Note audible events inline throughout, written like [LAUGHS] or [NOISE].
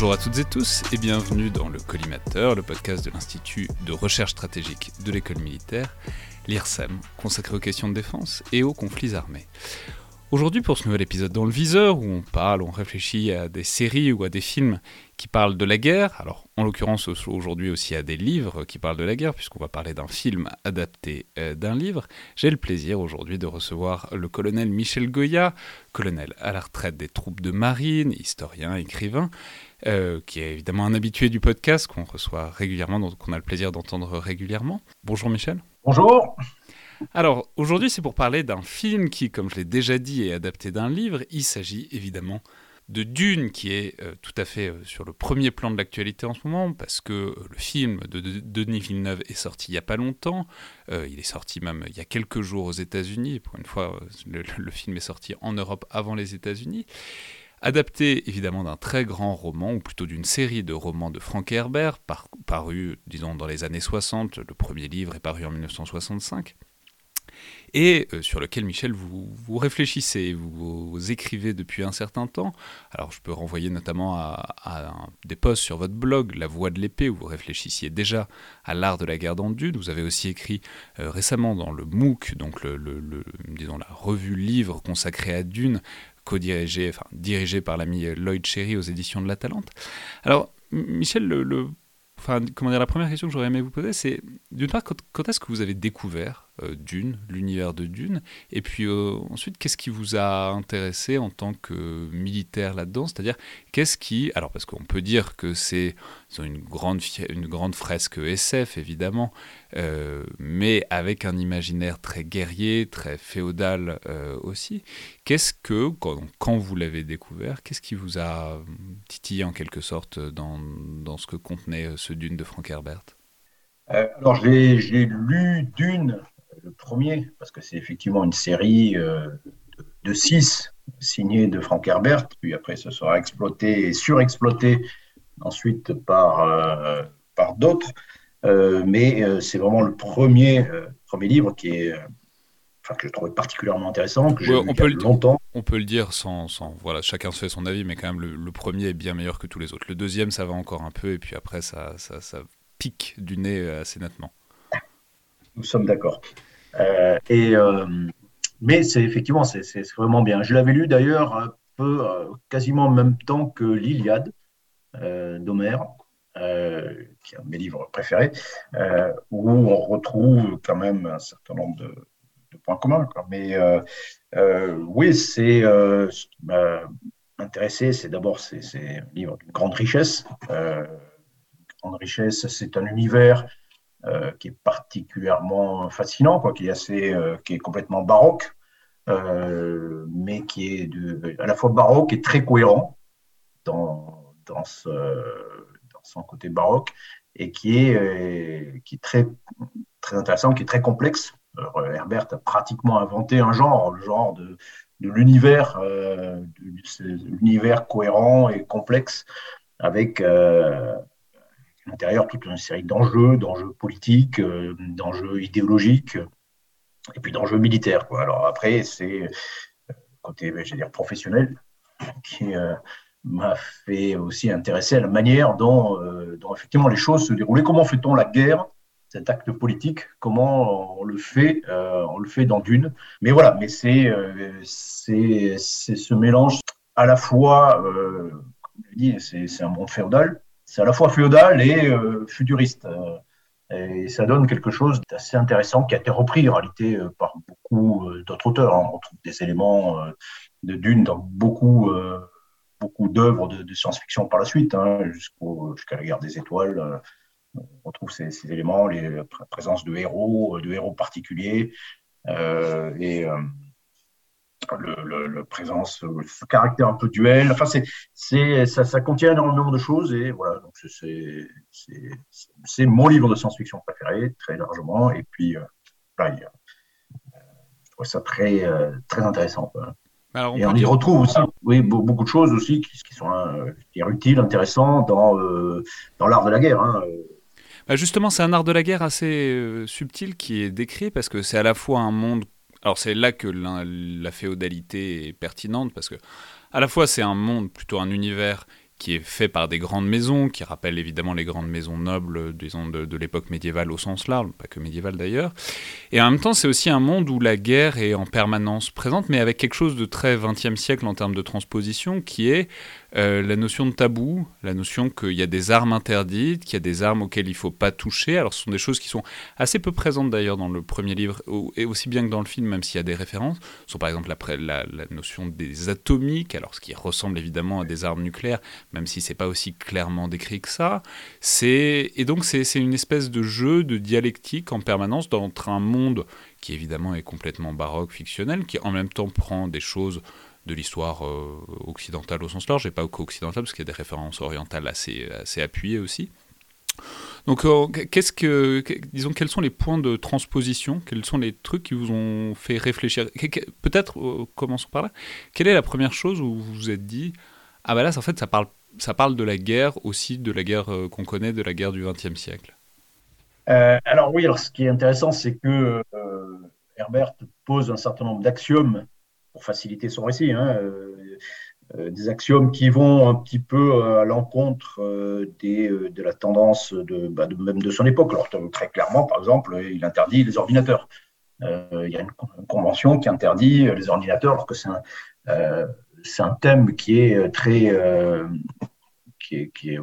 Bonjour à toutes et tous et bienvenue dans le Collimateur, le podcast de l'Institut de recherche stratégique de l'école militaire, l'IRSEM, consacré aux questions de défense et aux conflits armés. Aujourd'hui, pour ce nouvel épisode dans le viseur, où on parle, on réfléchit à des séries ou à des films qui parlent de la guerre, alors en l'occurrence aujourd'hui aussi à des livres qui parlent de la guerre, puisqu'on va parler d'un film adapté euh, d'un livre, j'ai le plaisir aujourd'hui de recevoir le colonel Michel Goya, colonel à la retraite des troupes de marine, historien, écrivain, euh, qui est évidemment un habitué du podcast qu'on reçoit régulièrement, donc qu'on a le plaisir d'entendre régulièrement. Bonjour Michel. Bonjour. Alors, aujourd'hui, c'est pour parler d'un film qui, comme je l'ai déjà dit, est adapté d'un livre. Il s'agit évidemment de Dune, qui est euh, tout à fait euh, sur le premier plan de l'actualité en ce moment, parce que euh, le film de, Denis Villeneuve est sorti il n'y a pas longtemps. il est sorti même il y a quelques jours aux États-Unis. Pour une fois, le, film est sorti en Europe avant les États-Unis. Adapté évidemment d'un très grand roman, ou plutôt d'une série de romans de Frank Herbert, paru, disons, dans les années 60. Le premier livre est paru en 1965 et euh, sur lequel, Michel, vous, vous réfléchissez, vous, écrivez depuis un certain temps. Alors, je peux renvoyer notamment à, des posts sur votre blog, La Voix de l'épée, où vous réfléchissiez déjà à l'art de la guerre dans Dune. Vous avez aussi écrit euh, récemment dans le MOOC, donc la revue livre consacrée à Dune, co-dirigée, enfin dirigée par l'ami Lloyd Cherry aux éditions de La Talente. Alors, Michel, le, enfin, comment dire, la première question que j'aurais aimé vous poser, c'est d'une part, quand est-ce que vous avez découvert Dune, l'univers de Dune. Et puis euh, ensuite, qu'est-ce qui vous a intéressé en tant que militaire là-dedans? C'est-à-dire, qu'est-ce qui... Alors, parce qu'on peut dire que c'est une grande, une grande fresque SF, évidemment, euh, mais avec un imaginaire très guerrier, très féodal aussi. Qu'est-ce que, quand, quand vous l'avez découvert, qu'est-ce qui vous a titillé en quelque sorte dans, dans ce que contenait ce Dune de Frank Herbert? Alors, j'ai lu Dune le premier, parce que c'est effectivement une série euh, de, six signée de Frank Herbert, puis après ce sera exploité et surexploité ensuite par, euh, par d'autres. Euh, mais c'est vraiment le premier, premier livre qui est, que je trouvais particulièrement intéressant, que j'ai on peut longtemps. On peut le dire sans, sans, Voilà, chacun se fait son avis, mais quand même, le, premier est bien meilleur que tous les autres. Le deuxième, ça va encore un peu, et puis après, ça, ça, ça pique du nez assez nettement. Nous sommes d'accord. Euh, euh, mais c'est effectivement, c'est vraiment bien. Je l'avais lu d'ailleurs un peu, euh, quasiment en même temps que l'Iliade d'Homère. qui est un de mes livres préférés, où on retrouve quand même un certain nombre de, points communs. Mais oui, c'est ce qui m'a intéressé, c'est d'abord c'est un livre d'une grande richesse. grande richesse, c'est un univers qui est particulièrement fascinant, quoi, qui est assez, euh, qui est complètement baroque, euh, mais qui est de, à la fois baroque et très cohérent dans, dans, ce, dans son côté baroque et qui est, qui est très, très intéressant, qui est très complexe. Herbert a pratiquement inventé un genre, le genre de, de l'univers, euh, l'univers cohérent et complexe, avec, euh, à l'intérieur toute une série d'enjeux, d'enjeux politiques, euh, d'enjeux idéologiques, et puis d'enjeux militaires. Quoi. Alors après, c'est euh, côté, je dire, professionnel qui euh, m'a fait aussi intéresser à la manière dont, effectivement les choses se déroulaient. Comment fait-on la guerre, cet acte politique? Comment on le fait On le fait dans Dune. Mais voilà, mais c'est c'est ce mélange à la fois, comme je dit, c'est un monde féodal, c'est à la fois féodal et euh, futuriste. Euh, et ça donne quelque chose d'assez intéressant qui a été repris en réalité euh, par beaucoup d'autres auteurs. Hein. On trouve des éléments de Dune dans beaucoup, beaucoup d'œuvres de, science-fiction par la suite, hein, jusqu'à la guerre des étoiles. on trouve ces, ces éléments, les, la présence de héros, de héros particuliers. et le, le, présence, ce caractère un peu duel. Enfin, c'est, c'est, ça, ça, contient énormément de choses et voilà. Donc c'est, c'est, c'est mon livre de science-fiction préféré, très largement. Et puis, euh, euh je trouve ça très, euh, très intéressant. Alors, on et on y retrouve aussi oui, beaucoup de choses aussi qui, qui sont euh, utiles, intéressantes dans, dans l'art de la guerre. Hein. Bah, justement, c'est un art de la guerre assez subtil qui est décrit parce que c'est à la fois un monde alors c'est là que la, féodalité est pertinente parce que à la fois c'est un monde, plutôt un univers qui est fait par des grandes maisons, qui rappelle évidemment les grandes maisons nobles, disons, de, de l'époque médiévale au sens large, pas que médiévale d'ailleurs. Et en même temps, c'est aussi un monde où la guerre est en permanence présente, mais avec quelque chose de très 20e siècle en termes de transposition, qui est euh, la notion de tabou, la notion qu'il y a des armes interdites, qu'il y a des armes auxquelles il ne faut pas toucher. Alors ce sont des choses qui sont assez peu présentes d'ailleurs dans le premier livre, et aussi bien que dans le film, même s'il y a des références. Ce sont par exemple la, la, notion des atomiques, alors ce qui ressemble évidemment à des armes nucléaires, même si c'est pas aussi clairement décrit que ça. Et donc c'est une espèce de jeu de dialectique en permanence entre un monde qui évidemment est complètement baroque, fictionnel, qui en même temps prend des choses de l'histoire euh, occidentale au sens large, et pas qu'occidentale, parce qu'il y a des références orientales assez, assez appuyées aussi. Donc, euh, qu'est-ce que, disons, quels sont les points de transposition Quels sont les trucs qui vous ont fait réfléchir? Peut-être, euh, commençons par là. Quelle est la première chose où vous vous êtes dit Ah, bah là, en fait, ça parle, ça parle de la guerre aussi, de la guerre qu'on connaît, de la guerre du XXe siècle Alors, oui, alors ce qui est intéressant, c'est que Herbert pose un certain nombre d'axiomes pour faciliter son récit, hein, euh, euh, des axiomes qui vont un petit peu à l'encontre euh, de la tendance bah, de, même de son époque. Alors, très clairement, par exemple, il interdit les ordinateurs. il y a une, convention qui interdit les ordinateurs, alors que c'est un, thème qui est très. qui, est, qui,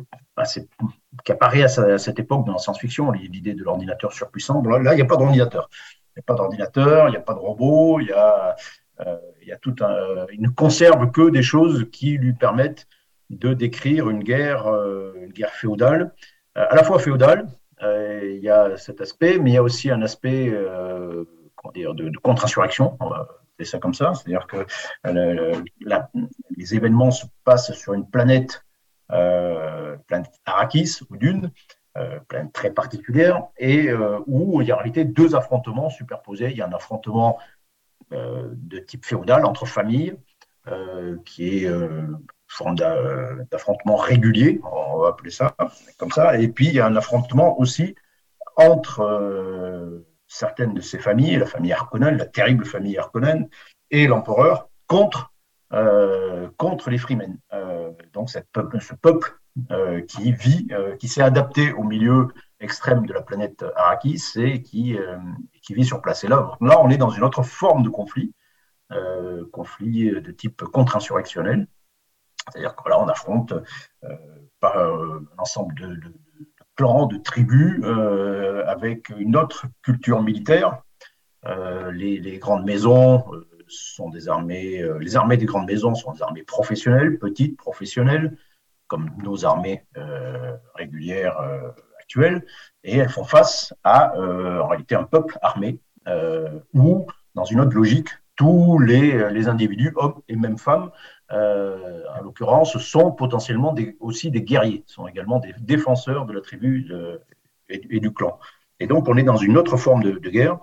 apparaît à, cette époque dans la science-fiction, l'idée de l'ordinateur surpuissant. Là, il n'y a pas d'ordinateur. Il n'y a pas d'ordinateur, il n'y a pas de robot, il y a, euh, tout un, il ne conserve que des choses qui lui permettent de décrire une guerre, euh, féodale, euh, à la fois féodale, il y a cet aspect, mais il y a aussi un aspect de, contre-insurrection, dire ça comme ça, c'est-à-dire que les événements se passent sur une planète, planète Arrakis ou Dune, planète très particulière, et où il y a en réalité deux affrontements superposés. Il y a un affrontement euh, de type féodal entre familles, euh, qui est euh, forme d'affrontement régulier, on va appeler ça comme ça. Et puis il y a un affrontement aussi entre certaines de ces familles, la famille Harkonnen, la terrible famille Harkonnen, et l'empereur contre, les Freemen. donc ce peuple qui vit, qui s'est adapté au milieu extrême de la planète Arrakis et qui, euh, qui vit sur place. Et là, là, on est dans une autre forme de conflit, euh, conflit de type contre-insurrectionnel. C'est-à-dire que là, on affronte euh, un ensemble de, clans, de tribus, avec une autre culture militaire. Les, grandes maisons sont des armées, les armées des grandes maisons sont des armées professionnelles, petites, professionnelles, comme nos armées régulières et elles font face à, euh, en réalité, un peuple armé, euh, où, dans une autre logique, tous les, les individus, hommes et même femmes, euh, en l'occurrence, sont potentiellement aussi des guerriers, sont également des défenseurs de la tribu et, du clan. Et donc, on est dans une autre forme de, guerre,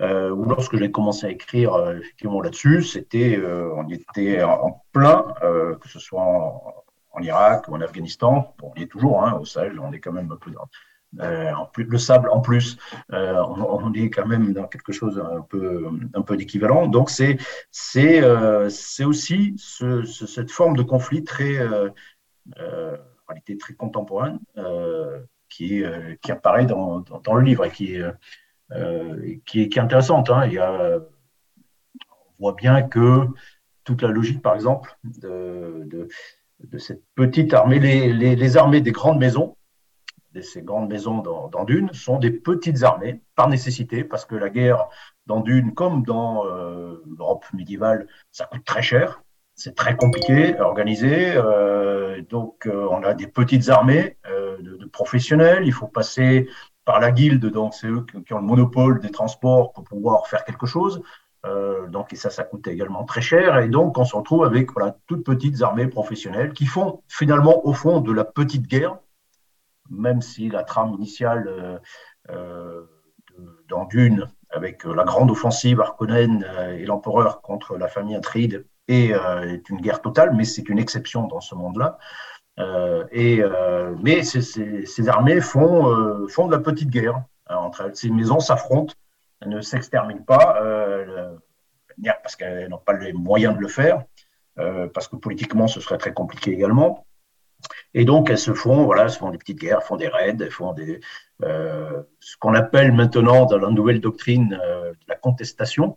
où lorsque j'ai commencé à écrire effectivement là-dessus, c'était, on y était en, plein, que ce soit en, en Irak ou en Afghanistan. Bon, on y est toujours, hein, au Sahel, on est quand même un peu dans, euh, en plus, le sable en plus, euh, on, est quand même dans quelque chose un peu, un peu d'équivalent. Donc c'est euh, aussi ce, cette forme de conflit très en réalité très contemporaine qui qui apparaît dans, dans, le livre et qui est qui est, intéressante. Hein. Il y a, on voit bien que toute la logique, par exemple, de de cette petite armée. Les, les, armées des grandes maisons, de ces grandes maisons dans, dans, Dune, sont des petites armées par nécessité, parce que la guerre dans Dune, comme dans euh, l'Europe médiévale, ça coûte très cher. C'est très compliqué à organiser. Euh, donc, euh, on a des petites armées de, de, professionnels. Il faut passer par la guilde, donc c'est eux qui ont le monopole des transports pour pouvoir faire quelque chose. Euh, donc, et ça, ça coûte également très cher. Et donc, on se retrouve avec voilà, toutes petites armées professionnelles qui font finalement, au fond, de la petite guerre, même si la trame initiale euh, euh dans Dune, avec la grande offensive Harkonnen et l'empereur contre la famille Atride, est, une guerre totale, mais c'est une exception dans ce monde-là. et, mais ces, armées font, font de la petite guerre. entre elles. Ces maisons s'affrontent ne s'exterminent pas, euh, parce qu'elles n'ont pas les moyens de le faire, euh, parce que politiquement, ce serait très compliqué également. Et donc, elles se font, voilà, se font des petites guerres, font des raids, font euh, ce qu'on appelle maintenant dans la nouvelle doctrine la contestation.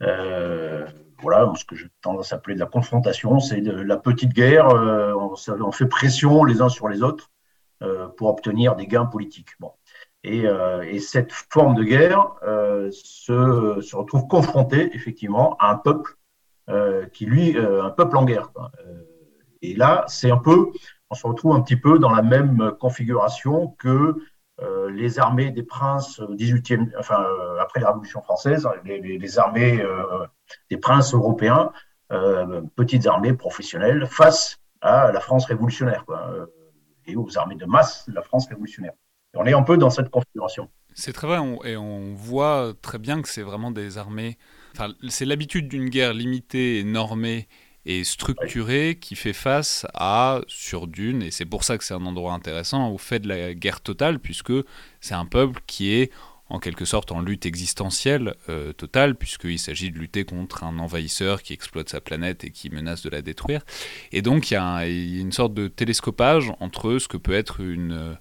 Voilà, ce que j'ai tendance à appeler de la confrontation, c'est de la petite guerre. On, on, fait pression les uns sur les autres pour obtenir des gains politiques. Bon. Et, et cette forme de guerre se, se, retrouve confrontée effectivement à un peuple qui, lui, un peuple en guerre. Quoi. et là, c'est un peu on se retrouve un petit peu dans la même configuration que euh, les armées des princes 18e, enfin, euh, après la Révolution française, les, armées euh, des princes européens, petites armées professionnelles, face à la France révolutionnaire, quoi, et aux armées de masse de la France révolutionnaire. On est un peu dans cette configuration. C'est très vrai, et on voit très bien que c'est vraiment des armées. Enfin, c'est l'habitude d'une guerre limitée et normée et structuré qui fait face à, sur Dune, et c'est pour ça que c'est un endroit intéressant, au fait de la guerre totale, puisque c'est un peuple qui est en quelque sorte en lutte existentielle euh, totale, puisqu'il s'agit de lutter contre un envahisseur qui exploite sa planète et qui menace de la détruire. Et donc il y, a une sorte de télescopage entre ce que peut être une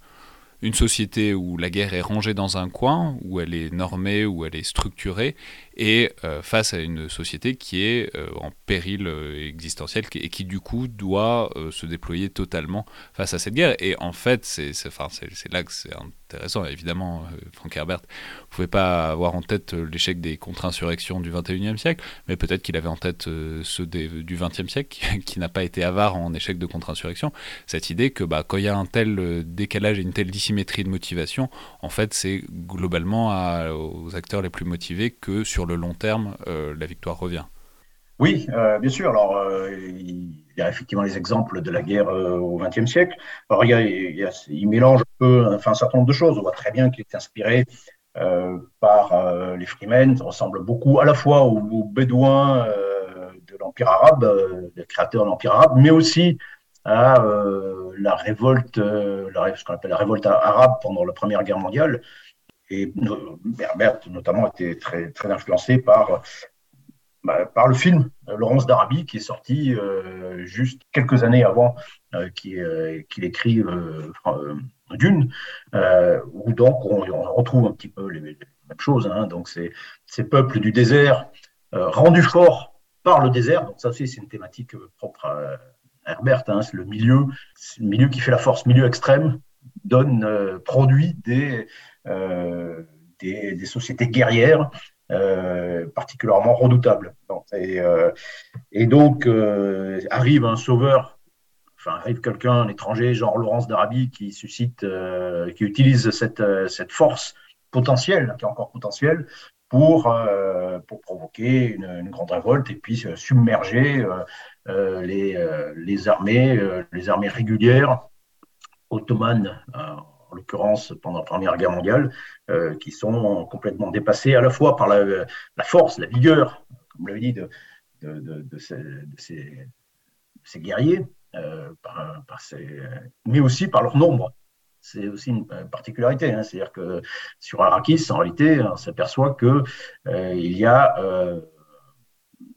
une société où la guerre est rangée dans un coin, où elle est normée, où elle est structurée, et euh, face à une société qui est euh, en péril euh, existentiel et qui du coup doit se déployer totalement face à cette guerre. Et en fait, c'est là que c'est intéressant. Évidemment, Frank Herbert ne pouvait pas avoir en tête l'échec des contre-insurrections du 21e siècle, mais peut-être qu'il avait en tête ceux du 20e siècle, [LAUGHS] qui, n'a pas été avare en échec de contre-insurrection. Cette idée que bah, quand il y a un tel décalage et une telle dissymétrie de motivation, en fait, c'est globalement aux acteurs les plus motivés que sur le long terme, euh, la victoire revient. Oui, euh, bien sûr. Alors, euh, il y a effectivement les exemples de la guerre au XXe siècle. Alors, il, mélange un peu, enfin, un certain nombre de choses. On voit très bien qu'il est inspiré par les Freemen. Ça ressemble beaucoup à la fois aux, Bédouins de l'Empire arabe, des créateurs de l'Empire arabe, mais aussi à la révolte, la, ce qu'on appelle la révolte arabe pendant la Première Guerre mondiale, et Herbert, notamment, était très, très influencé par, bah, par le film euh, Laurence d'Arabie, qui est sorti euh, juste quelques années avant euh, qu'il écrive Dune, où donc on, retrouve un petit peu les, mêmes choses. Hein. donc, c'est ces peuples du désert rendus forts par le désert. Donc, ça aussi, c'est une thématique propre à Herbert. Hein. c'est le milieu, le milieu qui fait la force, milieu extrême, donne, produit des euh, des, sociétés guerrières euh, particulièrement redoutables. Et, euh, donc arrive un sauveur enfin, arrive quelqu'un, un étranger, genre Laurence d'Arabie, qui suscite, qui utilise cette, force potentielle, qui est encore potentielle, pour, provoquer une, grande révolte et puis submerger les armées, les armées régulières ottomanes en l'occurrence pendant la Première Guerre mondiale, euh, qui sont complètement dépassés à la fois par la, force, la vigueur, comme l'avez dit, de, ces, guerriers, euh, mais aussi par leur nombre. C'est aussi une particularité, hein. c'est-à-dire que sur Arrakis, en réalité, on s'aperçoit qu'il euh, y a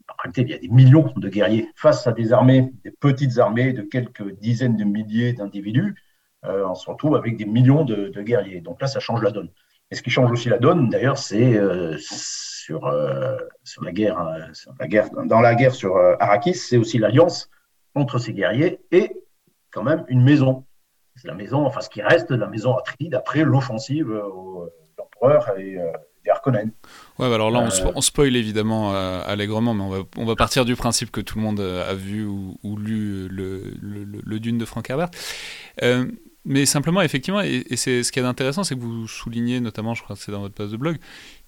en réalité, il y a des millions de guerriers face à des armées, des petites armées de quelques dizaines de milliers d'individus. Euh, on se retrouve avec des millions de, guerriers. Donc là, ça change la donne. Et ce qui change aussi la donne, d'ailleurs, c'est euh, sur, euh, sur, la guerre, la guerre, dans la guerre sur Arrakis, c'est aussi l'alliance entre ces guerriers et quand même une maison. C'est la maison, enfin ce qui reste de la maison Atride après l'offensive de l'empereur et Harkonnen. Ouais, bah alors là, on, spoil évidemment allègrement, mais on va, on va, partir du principe que tout le monde a vu ou, lu le, le, Dune de Frank Herbert. Mais simplement, effectivement, et, c'est ce qui est intéressant, c'est que vous soulignez, notamment, je crois que c'est dans votre post de blog,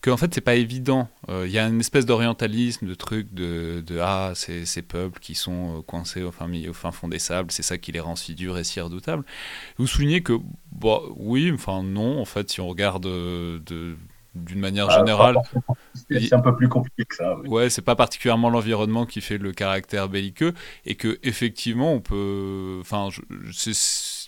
qu'en fait, c'est pas évident. Euh, il y a une espèce d'orientalisme, de truc de, de ah, ces, ces peuples qui sont euh, coincés au fin, au fin fond des sables, c'est ça qui les rend si durs et si redoutables. Vous soulignez que, bon, oui, enfin, non, en fait, si on regarde euh, de d'une manière ah, générale. C'est un peu plus compliqué que ça. Ouais, c'est pas particulièrement l'environnement qui fait le caractère belliqueux et que effectivement on peut. Enfin,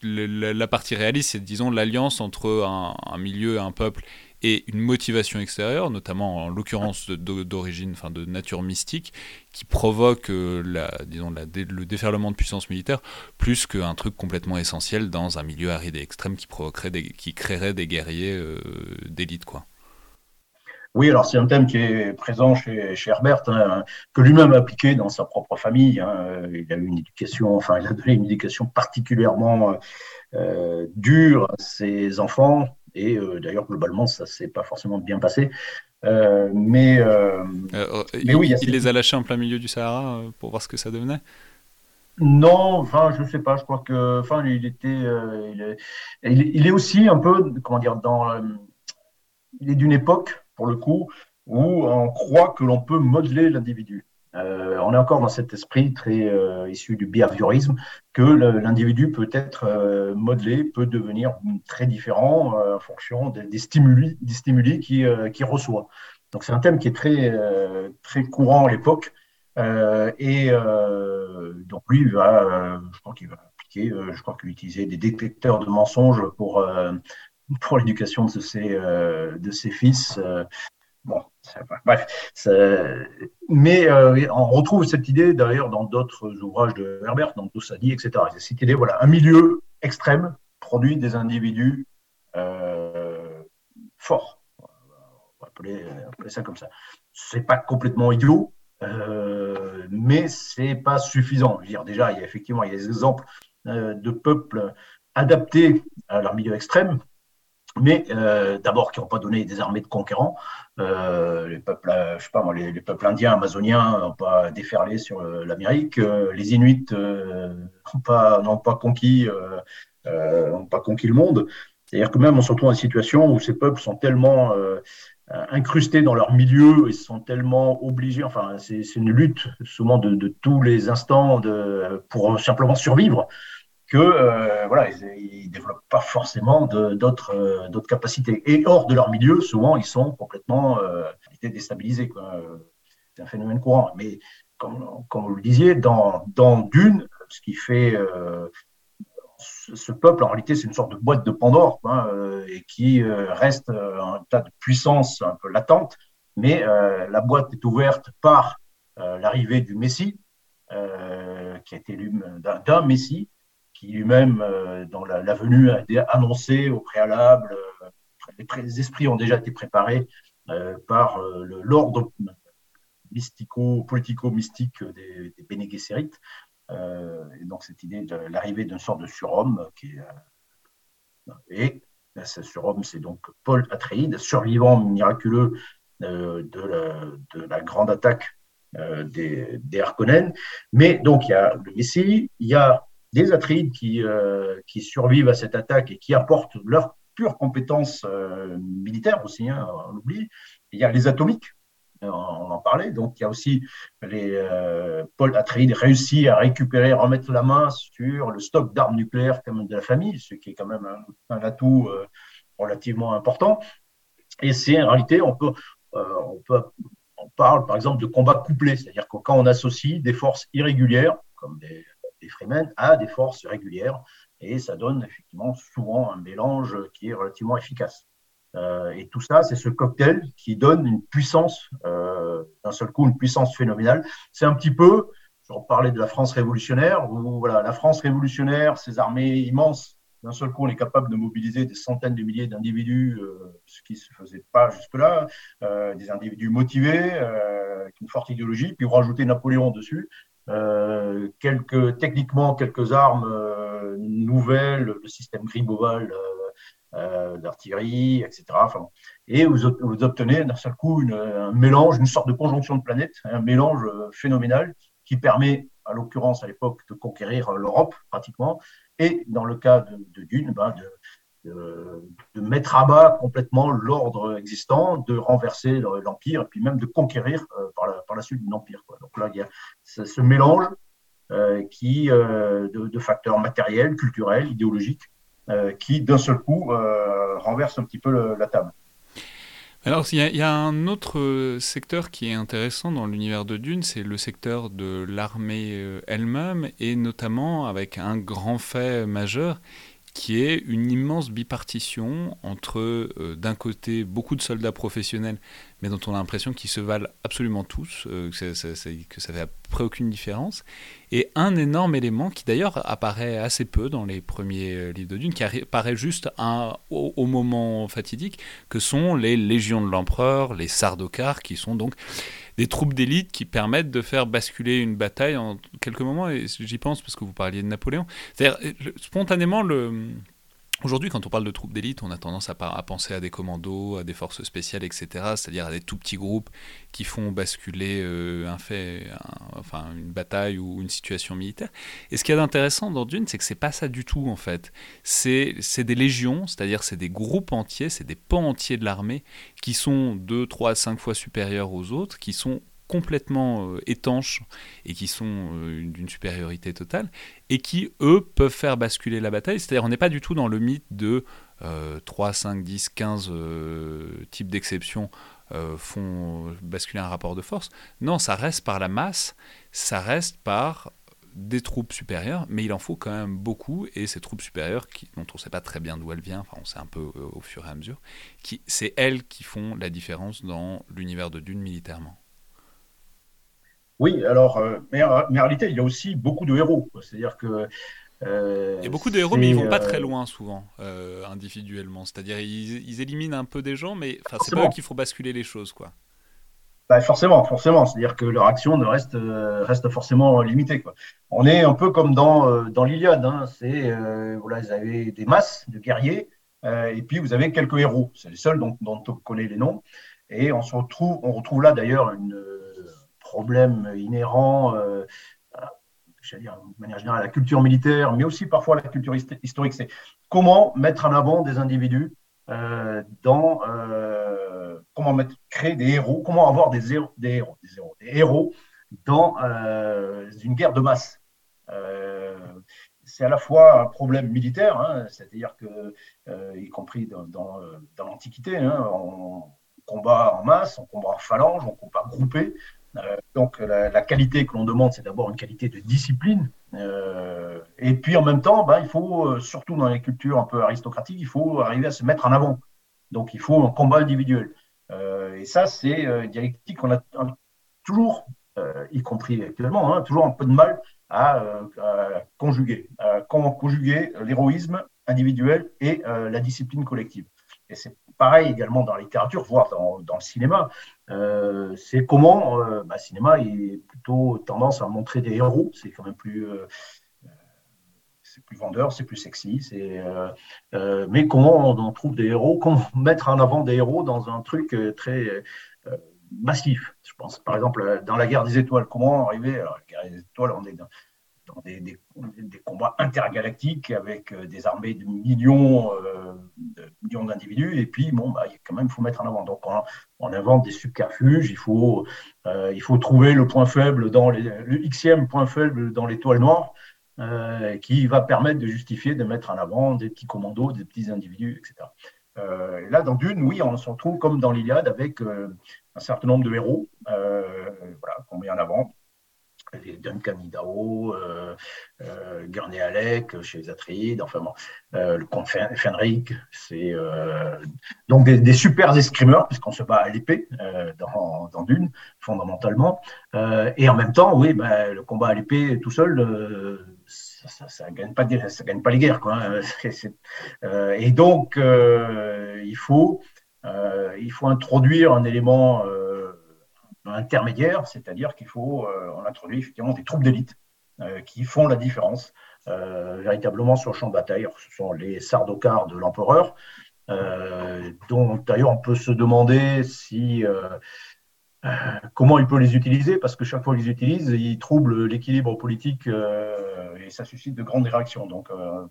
la, partie réaliste, c'est disons l'alliance entre un, milieu, un peuple et une motivation extérieure, notamment en l'occurrence d'origine, enfin de nature mystique, qui provoque euh, disons, le déferlement de puissance militaire, plus qu'un truc complètement essentiel dans un milieu aride et extrême qui, provoquerait qui créerait des guerriers euh, d'élite. quoi. Oui, alors c'est un thème qui est présent chez, Herbert, hein, que lui-même a appliqué dans sa propre famille. Hein. Il a eu une éducation, enfin, il a donné une éducation particulièrement euh, dure à ses enfants, et euh, d'ailleurs, globalement, ça s'est pas forcément bien passé. Euh, mais, mais oui, il, les a lâchés en plein milieu du Sahara pour voir ce que ça devenait? Non, enfin, je sais pas. Je crois que, enfin, il était, il, est, il, est, aussi un peu, comment dire, dans, il est d'une époque pour le coup, où on croit que l'on peut modeler l'individu. Euh, on est encore dans cet esprit très euh, issu du behaviorisme que l'individu peut être euh, modelé, peut devenir très différent en fonction des, stimuli, des stimuli qu'il reçoit. Donc c'est un thème qui est très, très courant à l'époque. et donc lui, va, je crois qu'il va appliquer, je crois qu'il utiliser des détecteurs de mensonges pour pour l'éducation de ses, euh, fils. Euh, bon, bref. Mais euh, on retrouve cette idée d'ailleurs dans d'autres ouvrages de Herbert, dans Doussadi, etc. Cette idée, voilà, un milieu extrême produit des individus forts. On va appeler, ça comme ça. C'est pas complètement idiot, euh, mais c'est pas suffisant. Je veux dire, déjà, il y a effectivement il y a des exemples de peuples adaptés à leur milieu extrême, mais euh, d'abord qui n'ont pas donné des armées de conquérants. Euh, les peuples, euh, je sais pas moi, les, peuples indiens, amazoniens n'ont pas déferlé sur l'Amérique. les Inuits n'ont pas, pas conquis, n'ont pas conquis le monde. C'est-à-dire que même on se retrouve dans une situation où ces peuples sont tellement incrustés dans leur milieu et sont tellement obligés. Enfin, c'est, une lutte souvent de, de, tous les instants de, pour simplement survivre que euh, voilà, ils, ne développent pas forcément d'autres euh, d'autres capacités. Et hors de leur milieu, souvent, ils sont complètement euh, déstabilisés. C'est un phénomène courant. Mais comme, vous le disiez, dans, Dune, ce qui fait ce peuple, en réalité, c'est une sorte de boîte de Pandore et qui reste un tas de puissance un peu latente. Mais la boîte est ouverte par l'arrivée du Messie, qui été élu d'un Messie, qui lui-même, euh, dans la, venue, a annoncé au préalable, euh, les, esprits ont déjà été préparés euh, par l'ordre mystico, politico-mystique des, des et donc cette idée de l'arrivée d'une sorte de surhomme qui et ce surhomme, c'est donc Paul Atreides, survivant miraculeux de la, grande attaque des, des Harkonnen. Mais donc, il y a le Messie, il y a des Atrides qui, euh, qui survivent à cette attaque et qui apportent leurs pures compétences euh, militaires aussi, hein, on oublie. Il y a les atomiques, euh, on en parlait, donc il y a aussi les Paul Atreides réussit à récupérer, remettre la main sur le stock d'armes nucléaires comme de la famille, ce qui est quand même un, atout relativement important. Et c'est en réalité, on peut, on peut, on parle par exemple de combat couplé, c'est-à-dire que quand on associe des forces irrégulières, comme des des Freemen à des forces régulières et ça donne effectivement souvent un mélange qui est relativement efficace. Euh, et tout ça, c'est ce cocktail qui donne une puissance, euh, d'un seul coup, une puissance phénoménale. C'est un petit peu, je parlais de la France révolutionnaire, où voilà, la France révolutionnaire, ses armées immenses, d'un seul coup, on est capable de mobiliser des centaines de milliers d'individus, euh, ce qui ne se faisait pas jusque-là, des individus motivés, avec une forte idéologie, puis vous rajoutez Napoléon dessus, quelques, techniquement quelques armes euh, nouvelles, le système Griboval euh, d'artillerie, etc. Et vous, obtenez d'un seul coup un mélange, une sorte de conjonction de planètes, un mélange phénoménal qui permet, à l'occurrence à l'époque, de conquérir l'Europe pratiquement, et dans le cas de, de Dune, ben, de, de, mettre à bas complètement l'ordre existant, de renverser l'empire, et puis même de conquérir euh, par, la, par, la, suite l'empire. Donc là, il y a ce, mélange euh, qui, euh, de, facteurs matériels, culturels, idéologiques, qui d'un seul coup renverse un petit peu la table. Alors, il y, a un autre secteur qui est intéressant dans l'univers de Dune, c'est le secteur de l'armée elle-même, et notamment avec un grand fait majeur qui est une immense bipartition entre, euh, d'un côté, beaucoup de soldats professionnels, mais dont on a l'impression qu'ils se valent absolument tous, euh, que, ça, que ça fait à peu près aucune différence, et un énorme élément qui d'ailleurs apparaît assez peu dans les premiers euh, livres de Dune, qui apparaît juste un, au, moment fatidique, que sont les légions de l'empereur, les Sardaukar, qui sont donc des troupes d'élite qui permettent de faire basculer une bataille en quelques moments. Et j'y pense parce que vous parliez de Napoléon. C'est-à-dire, spontanément, le, Aujourd'hui, quand on parle de troupes d'élite, on a tendance à, penser à des commandos, à des forces spéciales, etc., c'est-à-dire à des tout petits groupes qui font basculer euh, un fait, enfin une bataille ou une situation militaire. Et ce qu'il y a d'intéressant dans Dune, c'est que c'est pas ça du tout en fait. C'est des légions, c'est-à-dire c'est des groupes entiers, c'est des pans entiers de l'armée qui sont 2, 3, 5 fois supérieurs aux autres, qui sont complètement euh, étanches et qui sont euh, d'une supériorité totale, et qui, eux, peuvent faire basculer la bataille. C'est-à-dire, on n'est pas du tout dans le mythe de 3, 5, 10, 15 types d'exceptions euh, font basculer un rapport de force. Non, ça reste par la masse, ça reste par des troupes supérieures, mais il en faut quand même beaucoup, et ces troupes supérieures, qui, dont on ne sait pas très bien d'où elles viennent, enfin on sait un peu au fur et à mesure, c'est elles qui font la différence dans l'univers de Dune militairement. Oui, alors, euh, mais, en réalité, il y a aussi beaucoup de héros. C'est-à-dire que. Euh, il y a beaucoup de héros, mais ils vont pas très euh, loin souvent, individuellement. C'est-à-dire, ils, éliminent un peu des gens, mais c'est pas eux qui font basculer les choses, quoi. Bah, forcément, forcément. C'est-à-dire que leur action ne reste, reste forcément limitée. Quoi. On est un peu comme dans, dans l'Iliade. Hein. C'est, voilà, vous avez des masses de guerriers, et puis vous avez quelques héros. C'est les seuls dont, dont on connaît les noms. Et on se retrouve, on retrouve là d'ailleurs une problèmes inhérents, euh, dire, de manière générale, à la culture militaire, mais aussi parfois à la culture historique. C'est comment mettre en avant des individus euh, dans euh, comment créer des héros, comment avoir des héros, des héros, dans une guerre de masse. c'est à la fois un problème militaire, hein, c'est-à-dire que, y compris dans, l'Antiquité, hein, on combat en masse, on combat en phalange, on combat groupé, euh, donc la, qualité que l'on demande, c'est d'abord une qualité de discipline. Euh, et puis en même temps, ben, il faut, euh, surtout dans les cultures un peu aristocratiques, il faut arriver à se mettre en avant. Donc il faut un combat individuel. et ça, c'est une dialectique qu'on a, toujours, y compris actuellement, hein, toujours un peu de mal à, conjuguer. comment conjuguer l'héroïsme individuel et la discipline collective. Et c'est pareil également dans la littérature, voire dans le cinéma. Euh, c'est comment euh, bah, cinéma est plutôt tendance à montrer des héros. C'est quand même plus, euh, c'est plus vendeur, c'est plus sexy. C'est, mais comment on, trouve des héros? Comment [LAUGHS] mettre en avant des héros dans un truc très massif? Je pense par exemple dans la guerre des étoiles. Comment arriver? Alors, La guerre des étoiles, on des, combats intergalactiques avec euh, des armées de millions, euh, d'individus. Et puis, bon, bah, quand même, il faut mettre en avant. Donc, on, invente des subterfuges. Il faut, euh, trouver le point faible dans le xème point faible dans l'étoile noire. qui va permettre de justifier de mettre en avant des petits commandos, des petits individus, etc. et là, dans Dune, oui, on se retrouve comme dans l'Iliade avec un certain nombre de héros voilà, qu'on met en avant les Duncan Idaho, euh, euh, Gurney Alec chez les Atreides, enfin bon, euh, le comte Fenric, c'est euh, donc des, des, super escrimeurs, puisqu'on se bat à l'épée euh, dans, dans, Dune, fondamentalement. et en même temps, oui, ben, le combat à l'épée tout seul, ça, ça, gagne pas, ça gagne pas les guerres. Quoi, hein. [LAUGHS] et donc, il, faut, il faut introduire un élément intermédiaire, c'est-à-dire qu'il faut, euh, on introduit effectivement des troupes d'élite euh, qui font la différence euh, véritablement sur le champ de bataille. ce sont les Sardaukars de l'empereur, dont d'ailleurs on peut se demander si comment il peut les utiliser, parce que chaque fois qu'ils les utilise, ils troublent l'équilibre politique et ça suscite de grandes réactions. Donc,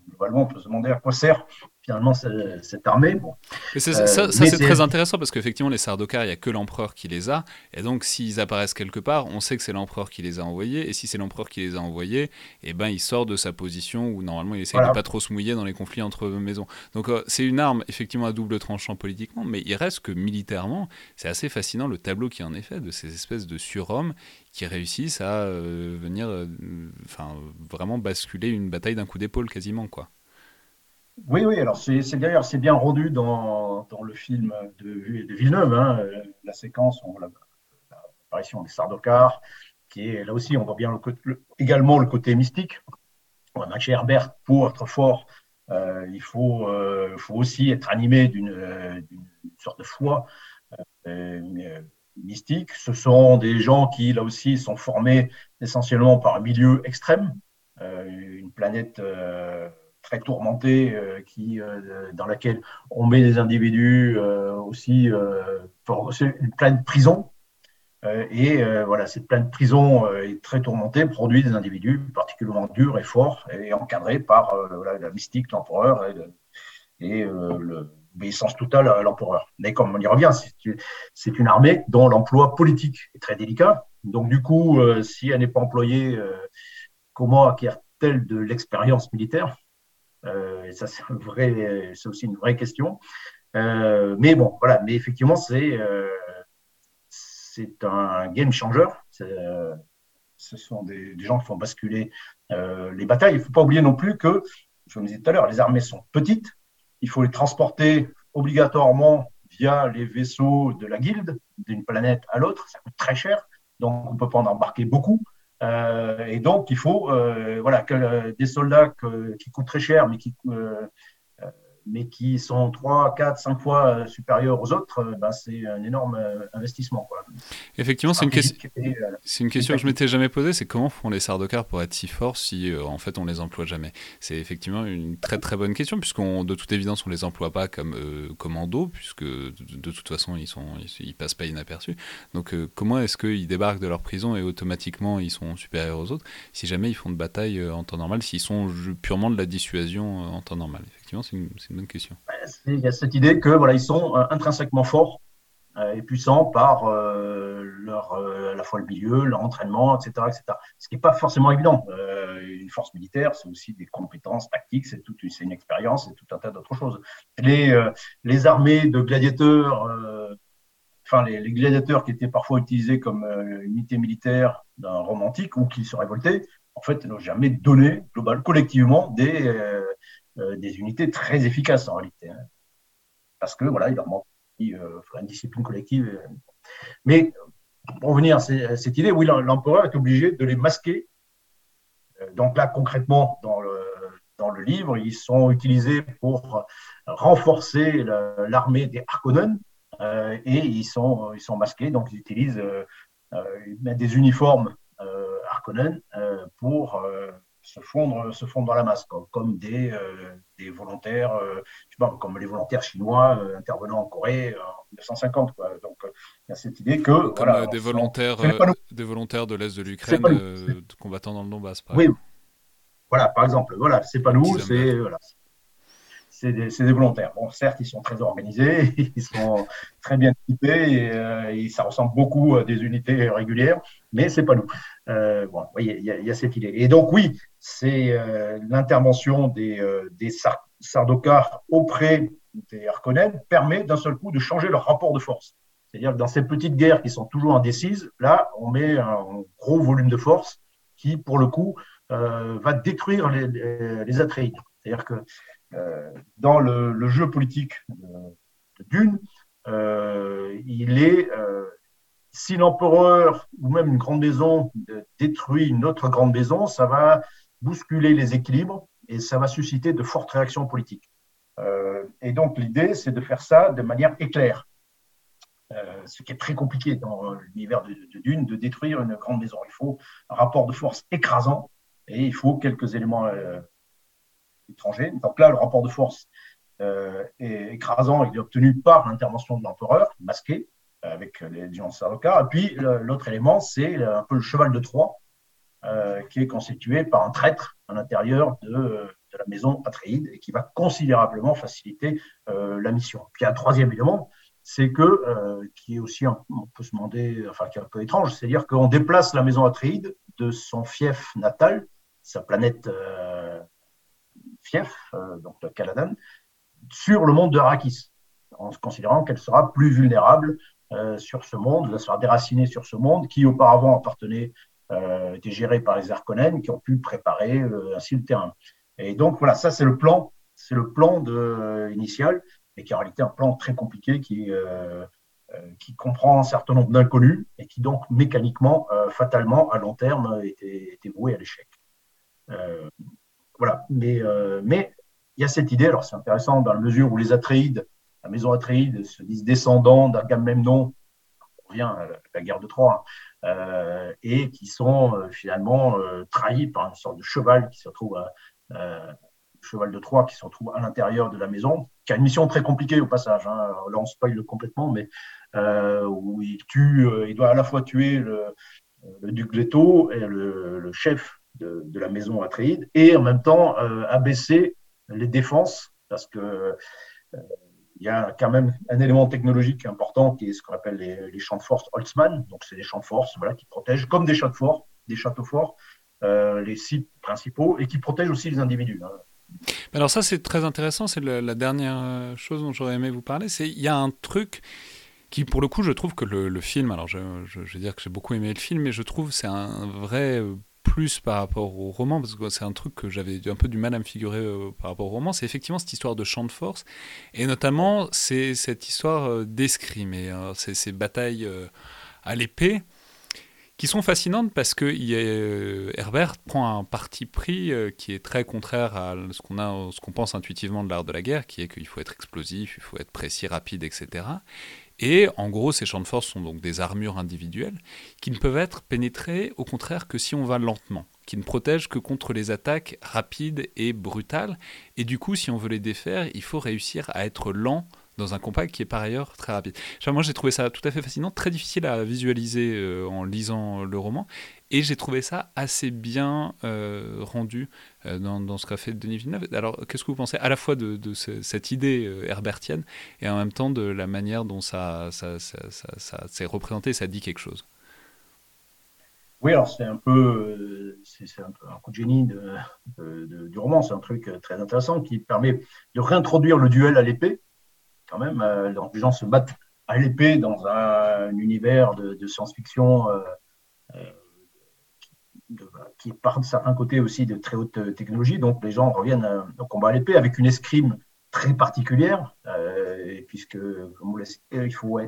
globalement, on peut se demander à quoi sert finalement cette armée. Bon. ça, ça c'est très intéressant parce qu'effectivement, les Sardaukar, il n'y a que l'empereur qui les a. Et donc, s'ils apparaissent quelque part, on sait que c'est l'empereur qui les a envoyés. Et si c'est l'empereur qui les a envoyés, eh ben, il sort de sa position où normalement il essaie de pas trop se mouiller dans les conflits entre maisons. Donc, euh, c'est une arme effectivement à double tranchant politiquement, mais il reste que militairement, c'est assez fascinant le tableau qui en est fait de ces espèces de surhommes qui réussissent à euh, venir, euh, enfin, vraiment basculer une bataille d'un coup d'épaule quasiment, quoi. Oui, oui, alors c'est d'ailleurs c'est bien rendu dans, dans, le film de, de Villeneuve, hein, la séquence, l'apparition des Sardaukar, qui est là aussi, on voit bien le, également le côté mystique. On a chez Herbert, pour être fort, euh, il faut, euh, faut, aussi être animé d'une sorte de foi euh, mystique. Ce sont des gens qui, là aussi, sont formés essentiellement par un milieu extrême, une planète très tourmentée qui, dans laquelle on met des individus aussi, c'est une planète prison euh, et euh, voilà, cette plainte prison euh, est très tourmentée, produit des individus particulièrement durs et forts, et encadrés par la mystique, l'empereur et, l'obéissance totale à l'empereur. Mais comme on y revient, c'est une armée dont l'emploi politique est très délicat. Donc du coup, si elle n'est pas employée, comment acquiert-elle de l'expérience militaire? Et Ça, c'est aussi une vraie question. mais bon, voilà. Mais effectivement, c'est c'est un game changer. Euh, ce sont des, gens qui font basculer euh, les batailles. Il ne faut pas oublier non plus que, je vous le disais tout à l'heure, les armées sont petites. Il faut les transporter obligatoirement via les vaisseaux de la guilde, d'une planète à l'autre. Ça coûte très cher, donc on ne peut pas en embarquer beaucoup. Euh, et donc, il faut voilà, que, des soldats qui coûtent très cher, mais qui, mais qui sont 3, 4, 5 fois euh, supérieurs aux autres, euh, bah, c'est un énorme euh, investissement. Quoi. Effectivement, c'est une, une, question que je m'étais jamais posée, c'est comment font les Sardaukar pour être si forts si en fait on les emploie jamais? C'est effectivement une très très bonne question, puisqu'on de toute évidence on les emploie pas comme commando, puisque de, toute façon ils sont ils, passent pas inaperçus. Donc comment est-ce qu'ils débarquent de leur prison et automatiquement ils sont supérieurs aux autres si jamais ils font de bataille en temps normal, s'ils sont purement de la dissuasion en temps normal c'est une, bonne question. Il y a cette idée que voilà, ils sont euh, intrinsèquement forts euh, et puissants par euh, leur, à la fois le milieu, leur entraînement, etc. etc. Ce qui n'est pas forcément évident. une force militaire, c'est aussi des compétences tactiques, c'est une expérience, c'est tout un tas d'autres choses. Les, armées de gladiateurs, enfin les, gladiateurs qui étaient parfois utilisés comme unité militaire d'un romantique ou qui se révoltaient, en fait, n'ont jamais donné, global, collectivement, des, euh, des unités très efficaces en réalité. Hein. Parce que voilà, il leur manque euh, une discipline collective. Euh. Mais pour revenir à cette idée, oui, l'empereur est obligé de les masquer. Donc là, concrètement, dans le, livre, ils sont utilisés pour renforcer l'armée des Harkonnen et ils sont, ils sont masqués. Donc ils utilisent des uniformes Harkonnen pour se fondre, se fondre dans la masse, comme, des, euh, des volontaires, euh, je sais pas, comme les volontaires chinois euh, intervenant en Corée en 1950. Quoi. Donc il y a cette idée que comme voilà, des volontaires, des volontaires de l'est de l'Ukraine combattant dans le Donbass. Par oui, voilà, par exemple, voilà, c'est pas nous, c'est voilà, c'est des, des, volontaires. Bon, certes, ils sont très organisés, [LAUGHS] ils sont très bien équipés et, ça ressemble beaucoup à des unités régulières, mais c'est pas nous. Euh, bon, il y, y, a cette idée. Et donc, oui, c'est euh, l'intervention des, euh, des Sardokars auprès des Harkonnen permet d'un seul coup de changer leur rapport de force. C'est-à-dire que dans ces petites guerres qui sont toujours indécises, là, on met un gros volume de force qui, pour le coup, va détruire les, les Atreides. C'est-à-dire que dans le, jeu politique de, Dune, il est si l'empereur ou même une grande maison détruit une autre grande maison, ça va bousculer les équilibres et ça va susciter de fortes réactions politiques. Euh, et donc l'idée, c'est de faire ça de manière éclair. Euh, ce qui est très compliqué dans l'univers de, Dune, de détruire une grande maison. Il faut un rapport de force écrasant et il faut quelques éléments euh, étrangers. Donc là, le rapport de force est écrasant, il est obtenu par l'intervention de l'empereur, masqué, avec les gens Et puis l'autre élément, c'est un peu le cheval de Troie, euh, qui est constitué par un traître à l'intérieur de, de, la maison Atréide et qui va considérablement faciliter euh, la mission. Puis un troisième élément, c'est que, euh, qui est aussi, on peut se demander, enfin qui est un peu étrange, c'est-à-dire qu'on déplace la maison Atréide de son fief natal, sa planète fief, donc le Caladan, sur le monde de Arrakis, en considérant qu'elle sera plus vulnérable euh, sur ce monde, elle sera déracinée sur ce monde qui auparavant appartenait, euh, était géré par les Arconen qui ont pu préparer euh, ainsi le terrain. Et donc voilà, ça c'est le plan c'est le plan initial, et qui est en réalité un plan très compliqué qui, qui comprend un certain nombre d'inconnus et qui donc mécaniquement, fatalement, à long terme, était, voué à l'échec. voilà, mais, mais il y a cette idée, alors c'est intéressant dans la mesure où les Atréides, la maison Atréide se disent descendants d'Agamemnon, on revient à la guerre de Troie, euh, et qui sont euh, finalement euh, trahis par une sorte de cheval qui se retrouve à, cheval de Troie qui se retrouve à l'intérieur de la maison, qui a une mission très compliquée au passage. Hein. Là, on spoil complètement, mais où il tue, il doit à la fois tuer le, duc Leto et le, chef de, de, la maison Atréide, et en même temps abaisser les défenses, parce que il y a quand même un élément technologique important qui est ce qu'on appelle les, champs de force Holtzmann. Donc, c'est des champs de force voilà, qui protègent, comme des châteaux forts, des châteaux forts, euh, les sites principaux et qui protègent aussi les individus. Hein. Alors ça, c'est très intéressant. C'est la dernière euh, chose dont j'aurais aimé vous parler. C'est il y a un truc qui, pour le coup, je trouve que le, film. Alors, je, je, vais dire que j'ai beaucoup aimé le film, mais je trouve c'est un vrai euh, plus par rapport au roman, parce que c'est un truc que j'avais un peu du mal à me figurer euh, par rapport au roman, c'est effectivement cette histoire de champ de force, et notamment c'est cette histoire euh, d'escrime, et euh, ces batailles à l'épée, qui sont fascinantes parce que Herbert prend un parti pris qui est très contraire à ce qu'on ce qu'on pense intuitivement de l'art de la guerre, qui est qu'il faut être explosif, il faut être précis, rapide, etc. Et en gros, ces champs de force sont donc des armures individuelles qui ne peuvent être pénétrées au contraire que si on va lentement, qui ne protègent que contre les attaques rapides et brutales. Et du coup, si on veut les défaire, il faut réussir à être lent dans un combat qui est par ailleurs très rapide. moi, j'ai trouvé ça tout à fait fascinant, très difficile à visualiser euh, en lisant le roman, et j'ai trouvé ça assez bien euh, rendu euh, dans, ce qu'a fait Denis Villeneuve. Alors, qu'est-ce que vous pensez à la fois de, cette idée herbertienne et en même temps de la manière dont ça, s'est représenté, ça dit quelque chose? Oui, alors c'est un peu, un, coup de génie du roman. C'est un truc très intéressant qui permet de réintroduire le duel à l'épée, quand même. Euh, les gens se battent à l'épée dans un, univers de, science-fiction euh, euh, qui part de certains côtés aussi de très haute technologie. Donc les gens reviennent au combat à l'épée avec une escrime très particulière, puisque comme vous il faut,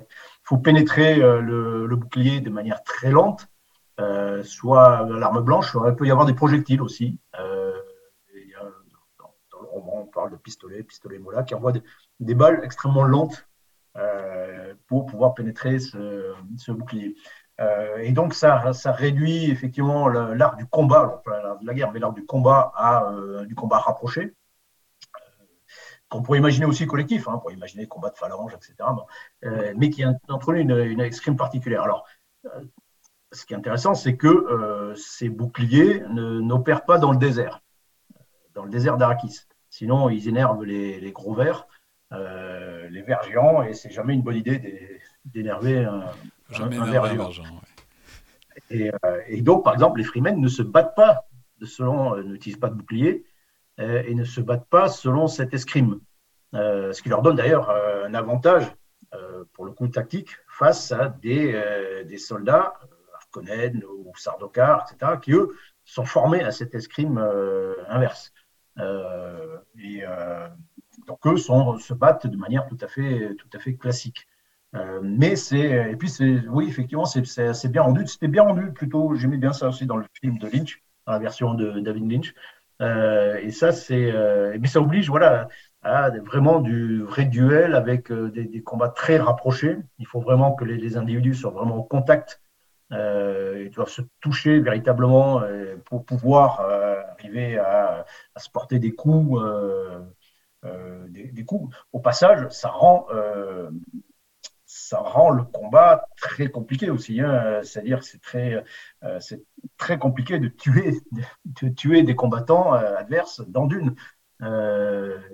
faut pénétrer le, bouclier de manière très lente, soit l'arme blanche, il peut y avoir des projectiles aussi. dans, le roman, on parle de pistolet, pistolet Mola, qui envoie des, balles extrêmement lentes euh, pour pouvoir pénétrer ce, bouclier. Euh, et donc, ça, ça réduit effectivement l'art du combat, l'art de la guerre, mais l'art du combat à euh, du combat rapproché, qu'on pourrait imaginer aussi collectif, hein, pour imaginer combat de phalange, etc., mais qui introduit une, une escrime particulière. Alors, ce qui est intéressant, c'est que ces boucliers n'opèrent pas dans le désert, dans le désert d'Arakis. Sinon, ils énervent les, les gros vers euh, les vers géants, et c'est jamais une bonne idée d'énerver un, un, ver géant. Euh, et, donc, par exemple, les freemen ne se battent pas selon, euh, n'utilisent pas de bouclier et ne se battent pas selon cette escrime. ce qui leur donne d'ailleurs un avantage, pour le coup tactique, face à des, des soldats, Arconen ou Sardokar, etc., qui eux sont formés à cette escrime inverse. et donc eux se battent de manière tout à fait, tout à fait classique. Euh, mais c'est et puis c'est oui effectivement c'est bien rendu. C'était bien rendu plutôt. J'aimais bien ça aussi dans le film de Lynch, dans la version de David Lynch. Euh, et ça c'est euh, mais ça oblige voilà à vraiment du vrai duel avec des, combats très rapprochés. Il faut vraiment que les, individus soient vraiment en contact. ils doivent se toucher véritablement pour pouvoir arriver à, se porter des coups euh, des, coups. Au passage, ça rend, euh, ça rend le combat très compliqué aussi. Hein. C'est-à-dire c'est très, euh, c'est très compliqué de tuer, de tuer des combattants adverses dans Dune.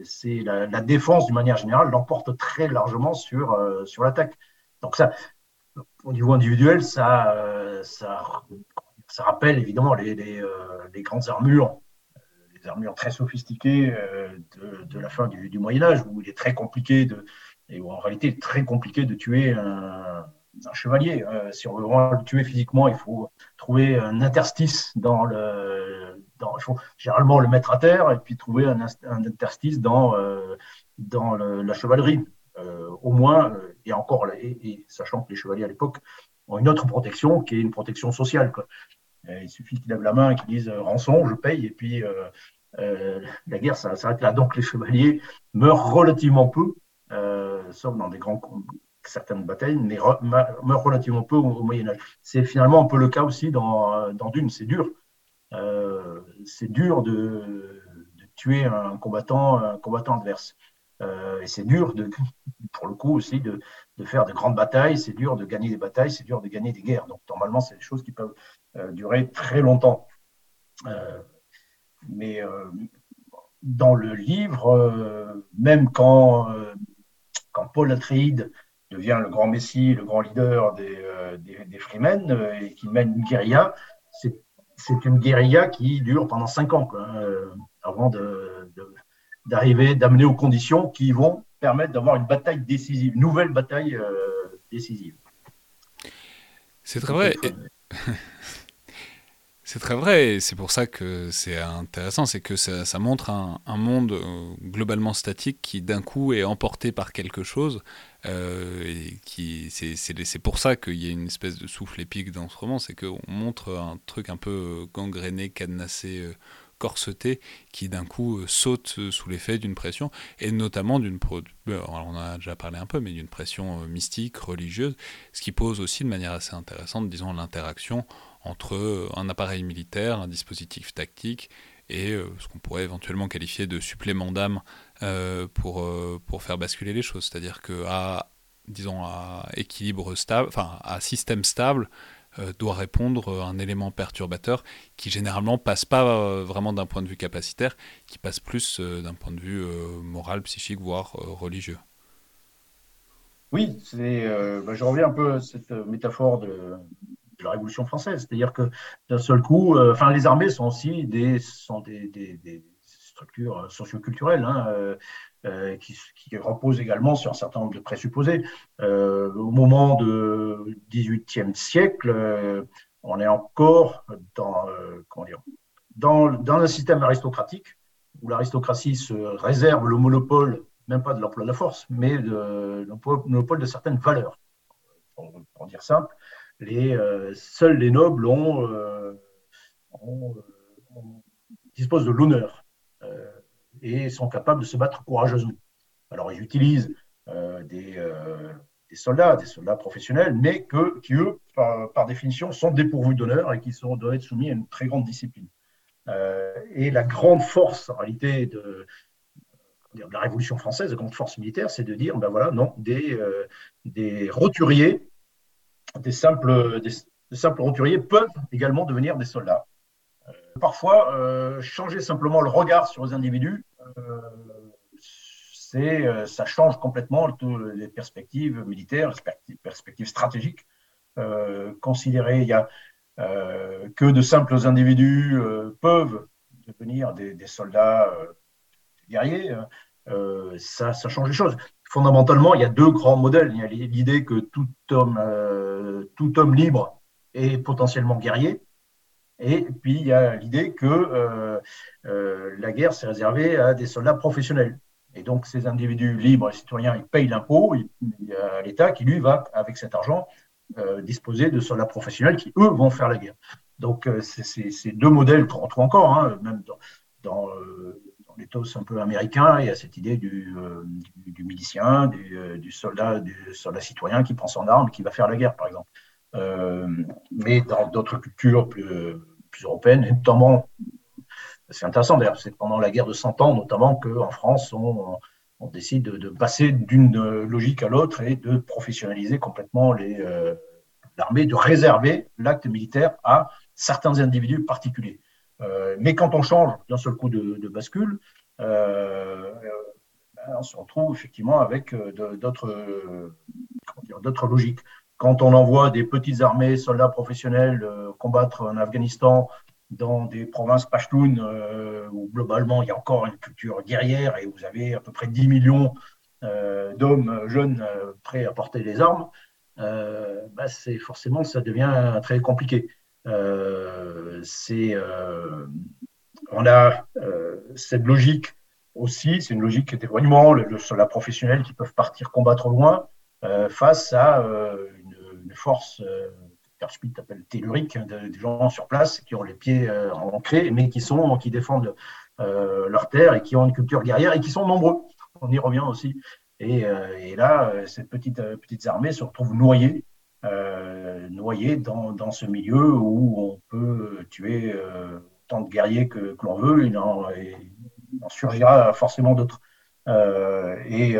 c'est la, défense, d'une manière générale, l'emporte très largement sur, sur l'attaque. Donc ça, au niveau individuel, ça, ça, rappelle évidemment les, les, les grandes armures des armures très sophistiquées euh, de, la fin du, Moyen Âge, où il est très compliqué de, et où en réalité est très compliqué de tuer un, chevalier. Euh, si on veut vraiment le tuer physiquement, il faut trouver un interstice dans le, il faut généralement le mettre à terre et puis trouver un, interstice dans, dans la chevalerie. au moins, et encore, et, sachant que les chevaliers à l'époque ont une autre protection qui est une protection sociale. Il suffit qu'ils lèvent la main et qu'ils disent rançon, je paye, et puis la guerre s'arrête là. Donc les chevaliers meurent relativement peu, sauf dans des grands certaines batailles, mais meurent relativement peu au, Moyen Âge. C'est finalement un peu le cas aussi dans, dans Dune, c'est dur. Euh, c'est dur de, tuer un combattant, un combattant adverse. Euh, et c'est dur, de, [LAUGHS] pour le coup aussi, de, de, faire de grandes batailles, c'est dur de gagner des batailles, c'est dur de gagner des guerres. Donc normalement, c'est des choses qui peuvent euh, durer très longtemps. mais dans le livre, même quand, quand Paul Atreides devient le grand messie, le grand leader des, euh, des, Freemen euh, et qui mène une guérilla. C'est une guérilla qui dure pendant cinq ans euh, avant d'arriver, d'amener aux conditions qui vont permettre d'avoir une bataille décisive, une nouvelle bataille décisive. C'est très vrai. [LAUGHS] C'est très vrai, et c'est pour ça que c'est intéressant, c'est que ça, montre un, monde euh, globalement statique qui d'un coup est emporté par quelque chose, euh, et c'est pour ça qu'il y a une espèce de souffle épique dans ce roman, c'est qu'on montre un truc un peu gangréné, cadenassé, euh, corseté, qui d'un coup saute sous l'effet d'une pression, et notamment d'une, on a déjà parlé un peu, mais d'une pression mystique, religieuse, ce qui pose aussi de manière assez intéressante, disons, l'interaction entre un appareil militaire, un dispositif tactique et euh, ce qu'on pourrait éventuellement qualifier de supplément d'âme euh, pour, euh, pour faire basculer les choses. C'est-à-dire qu'à disons à équilibre stable, enfin à système stable, doit répondre un élément perturbateur qui généralement passe pas vraiment d'un point de vue capacitaire, qui passe plus d'un point de vue moral, psychique, voire religieux. Oui, c'est, bah, je reviens un peu à cette métaphore de, la Révolution française. C'est-à-dire que d'un seul coup, euh, les armées sont aussi des, sont des, des, structures socioculturelles hein, euh, euh, qui, reposent également sur un certain nombre de présupposés. au moment du XVIIIe siècle, on est encore dans, dans, un système aristocratique où l'aristocratie se réserve le monopole, même pas de l'emploi de la force, mais de, le monopole de certaines valeurs. Pour, dire simple, euh, seuls les nobles euh, euh, disposent de l'honneur et sont capables de se battre courageusement. Alors, ils utilisent des, des, soldats, des soldats professionnels, mais qui, eux, par, définition, sont dépourvus d'honneur et qui sont, doivent être soumis à une très grande discipline. et la grande force, en réalité, de, la Révolution française, la grande force militaire, c'est de dire, ben voilà, non, des, roturiers des simples, roturiers peuvent également devenir des soldats. Euh, parfois, euh, changer simplement le regard sur les individus, euh, c'est, ça change complètement les perspectives militaires, les perspectives stratégiques. considérer il y a, que de simples individus peuvent devenir des, soldats guerriers, ça, ça change les choses fondamentalement, il y a deux grands modèles. Il y a l'idée que tout homme, euh, tout homme libre est potentiellement guerrier. Et puis, il y a l'idée que euh, euh, la guerre, c'est réservé à des soldats professionnels. Et donc, ces individus libres et citoyens, ils payent l'impôt. Il y a l'État qui, lui, va, avec cet argent, disposer de soldats professionnels qui, eux, vont faire la guerre. Donc, c'est deux modèles qu'on retrouve encore, hein, même dans, dans l'éthos un peu américain, il y a cette idée du, euh, du, milicien, euh, du, soldat, du soldat citoyen qui prend son arme et qui va faire la guerre, par exemple. Euh, mais dans d'autres cultures plus, européennes, notamment, c'est intéressant d'ailleurs, c'est pendant la guerre de 100 ans, notamment, qu'en France, on, décide de, passer d'une logique à l'autre et de professionnaliser complètement l'armée, de réserver l'acte militaire à certains individus particuliers. Euh, mais quand on change d'un seul coup de, bascule, euh, ben, on se retrouve effectivement avec euh, d'autres logiques. Quand on envoie des petites armées, soldats professionnels combattre en Afghanistan dans des provinces pashtunes où globalement il y a encore une culture guerrière et vous avez à peu près 10 millions d'hommes jeunes prêts à porter les armes, ben, c'est forcément ça devient très compliqué. Euh, c'est euh, on a cette logique aussi, c'est une logique d'éloignement, sur la professionnelle qui peuvent partir combattre loin face à une, force Schmitt appelle tellurique, hein, des gens sur place qui ont les pieds ancrés, mais qui sont qui défendent leur terre et qui ont une culture guerrière et qui sont nombreux. On y revient aussi. Et, et là, cette petite petites armées se retrouvent noyées euh, noyé dans, dans, ce milieu où on peut tuer euh, autant de guerriers que, que l'on veut, il en, en, surgira forcément d'autres. Euh, et,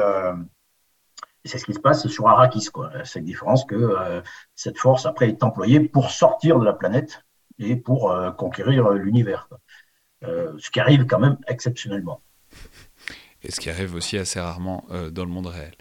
c'est ce qui se passe sur Arrakis, quoi. Cette différence que cette force après est employée pour sortir de la planète et pour conquérir l'univers. ce qui arrive quand même exceptionnellement et ce qui arrive aussi assez rarement euh, dans le monde réel.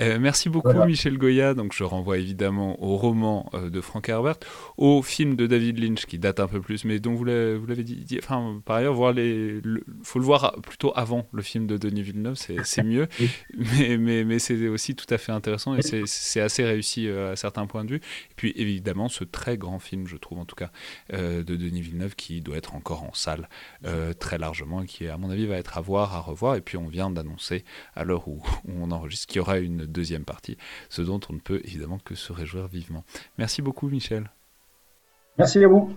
Euh, merci beaucoup Michel Goya, donc je renvoie évidemment au roman euh, de Frank Herbert, au film de David Lynch qui date un peu plus, mais dont vous l'avez dit, enfin par ailleurs, voir les, faut le voir plutôt avant le film de Denis Villeneuve, c'est mieux, mais, mais, mais c'est aussi tout à fait intéressant et c'est assez réussi à certains points de vue. Et puis évidemment ce très grand film, je trouve en tout cas, de Denis Villeneuve qui doit être encore en salle très largement et qui à mon avis va être à voir, à revoir, et puis on vient d'annoncer, à l'heure où, on enregistre, qu'il y aura une deuxième partie, ce dont on ne peut évidemment que se réjouir vivement. Merci beaucoup Michel. Merci à vous.